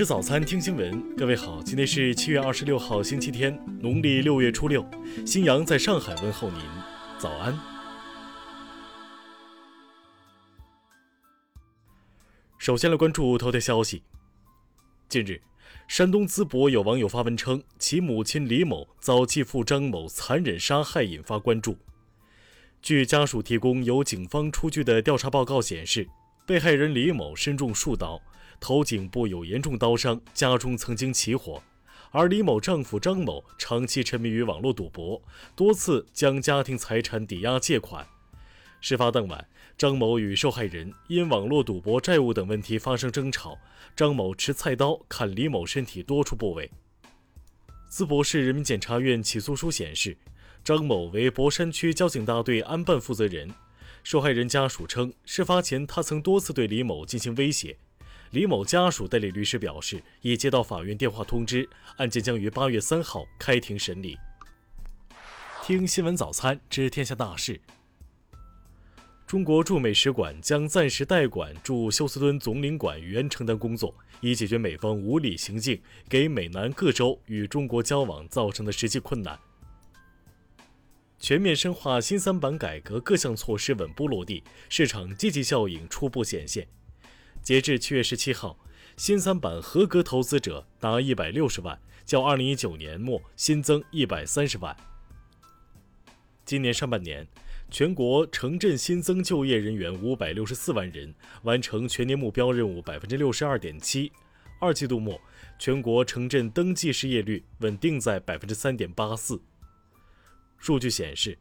吃早餐，听新闻。各位好，今天是七月二十六号，星期天，农历六月初六。新阳在上海问候您，早安。首先来关注头条消息。近日，山东淄博有网友发文称，其母亲李某遭继父张某残忍杀害，引发关注。据家属提供，由警方出具的调查报告显示，被害人李某身中数刀。头颈部有严重刀伤，家中曾经起火，而李某丈夫张某长期沉迷于网络赌博，多次将家庭财产抵押借款。事发当晚，张某与受害人因网络赌博、债务等问题发生争吵，张某持菜刀砍李某身体多处部位。淄博市人民检察院起诉书显示，张某为博山区交警大队安办负责人。受害人家属称，事发前他曾多次对李某进行威胁。李某家属代理律师表示，已接到法院电话通知，案件将于八月三号开庭审理。听新闻早餐知天下大事。中国驻美使馆将暂时代管驻休斯敦总领馆原承担工作，以解决美方无理行径给美南各州与中国交往造成的实际困难。全面深化新三板改革各项措施稳步落地，市场积极效应初步显现。截至七月十七号，新三板合格投资者达一百六十万，较二零一九年末新增一百三十万。今年上半年，全国城镇新增就业人员五百六十四万人，完成全年目标任务百分之六十二点七。二季度末，全国城镇登记失业率稳定在百分之三点八四。数据显示。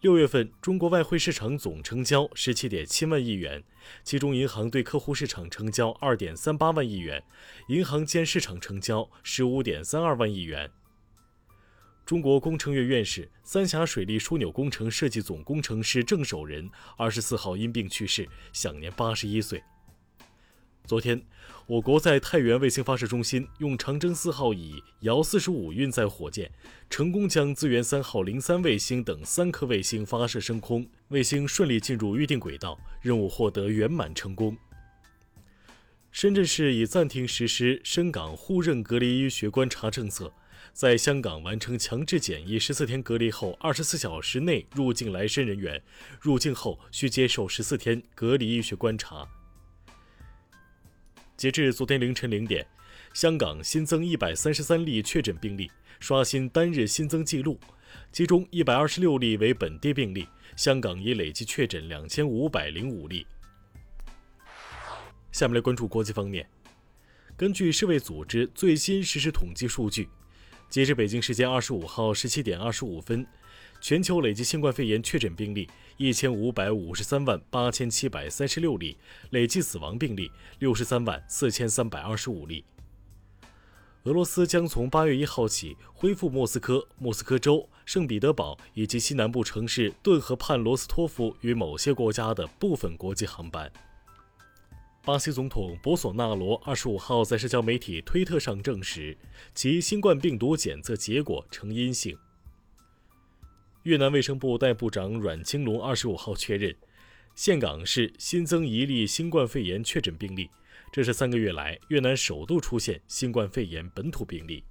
六月份，中国外汇市场总成交十七点七万亿元，其中银行对客户市场成交二点三八万亿元，银行间市场成交十五点三二万亿元。中国工程院院士、三峡水利枢纽工程设计总工程师郑守仁二十四号因病去世，享年八十一岁。昨天，我国在太原卫星发射中心用长征四号乙遥四十五运载火箭，成功将资源三号零三卫星等三颗卫星发射升空，卫星顺利进入预定轨道，任务获得圆满成功。深圳市已暂停实施深港互认隔离医学观察政策，在香港完成强制检疫十四天隔离后，二十四小时内入境来深人员，入境后需接受十四天隔离医学观察。截至昨天凌晨零点，香港新增一百三十三例确诊病例，刷新单日新增纪录。其中一百二十六例为本地病例，香港已累计确诊两千五百零五例。下面来关注国际方面。根据世卫组织最新实时统计数据，截至北京时间二十五号十七点二十五分。全球累计新冠肺炎确诊病例一千五百五十三万八千七百三十六例，累计死亡病例六十三万四千三百二十五例。俄罗斯将从八月一号起恢复莫斯科、莫斯科州、圣彼得堡以及西南部城市顿河畔罗斯托夫与某些国家的部分国际航班。巴西总统博索纳罗二十五号在社交媒体推特上证实，其新冠病毒检测结果呈阴性。越南卫生部代部长阮青龙二十五号确认，岘港市新增一例新冠肺炎确诊病例，这是三个月来越南首度出现新冠肺炎本土病例。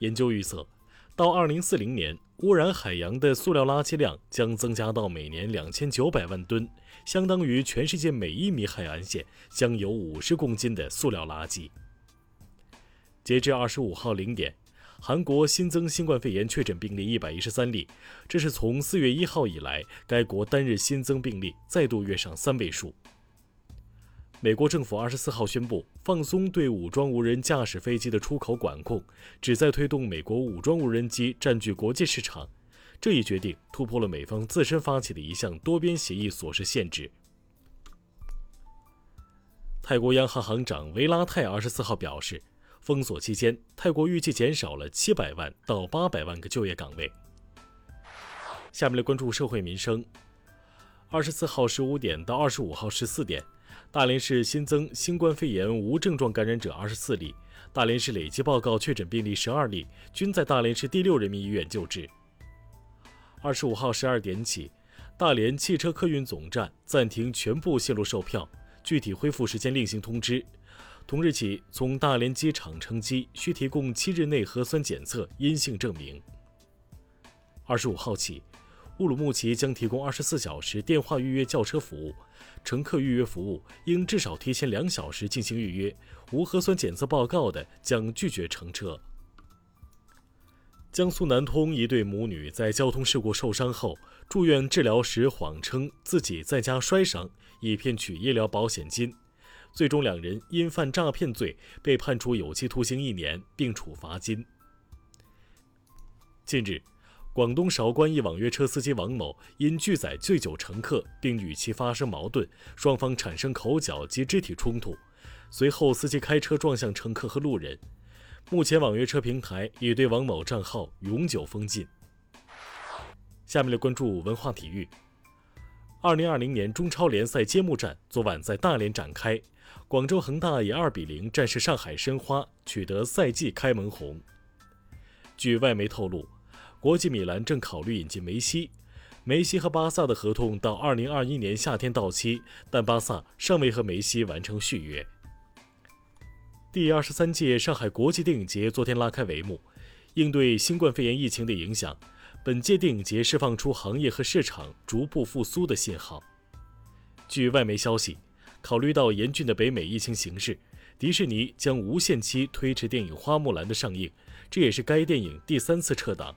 研究预测，到二零四零年，污染海洋的塑料垃圾量将增加到每年两千九百万吨，相当于全世界每一米海岸线将有五十公斤的塑料垃圾。截至二十五号零点。韩国新增新冠肺炎确诊病例一百一十三例，这是从四月一号以来，该国单日新增病例再度跃上三位数。美国政府二十四号宣布放松对武装无人驾驶飞机的出口管控，旨在推动美国武装无人机占据国际市场。这一决定突破了美方自身发起的一项多边协议所示限制。泰国央行行长维拉泰二十四号表示。封锁期间，泰国预计减少了七百万到八百万个就业岗位。下面来关注社会民生。二十四号十五点到二十五号十四点，大连市新增新冠肺炎无症状感染者二十四例，大连市累计报告确诊病例十二例，均在大连市第六人民医院救治。二十五号十二点起，大连汽车客运总站暂停全部线路售票，具体恢复时间另行通知。同日起，从大连机场乘机需提供七日内核酸检测阴性证明。二十五号起，乌鲁木齐将提供二十四小时电话预约叫车服务，乘客预约服务应至少提前两小时进行预约，无核酸检测报告的将拒绝乘车。江苏南通一对母女在交通事故受伤后住院治疗时，谎称自己在家摔伤，以骗取医疗保险金，最终两人因犯诈骗罪被判处有期徒刑一年，并处罚金。近日。广东韶关一网约车司机王某因拒载醉酒乘客，并与其发生矛盾，双方产生口角及肢体冲突。随后，司机开车撞向乘客和路人。目前，网约车平台已对王某账号永久封禁。下面来关注文化体育。二零二零年中超联赛揭幕战昨晚在大连展开，广州恒大以二比零战胜上海申花，取得赛季开门红。据外媒透露。国际米兰正考虑引进梅西，梅西和巴萨的合同到二零二一年夏天到期，但巴萨尚未和梅西完成续约。第二十三届上海国际电影节昨天拉开帷幕，应对新冠肺炎疫情的影响，本届电影节释放出行业和市场逐步复苏的信号。据外媒消息，考虑到严峻的北美疫情形势，迪士尼将无限期推迟电影《花木兰》的上映，这也是该电影第三次撤档。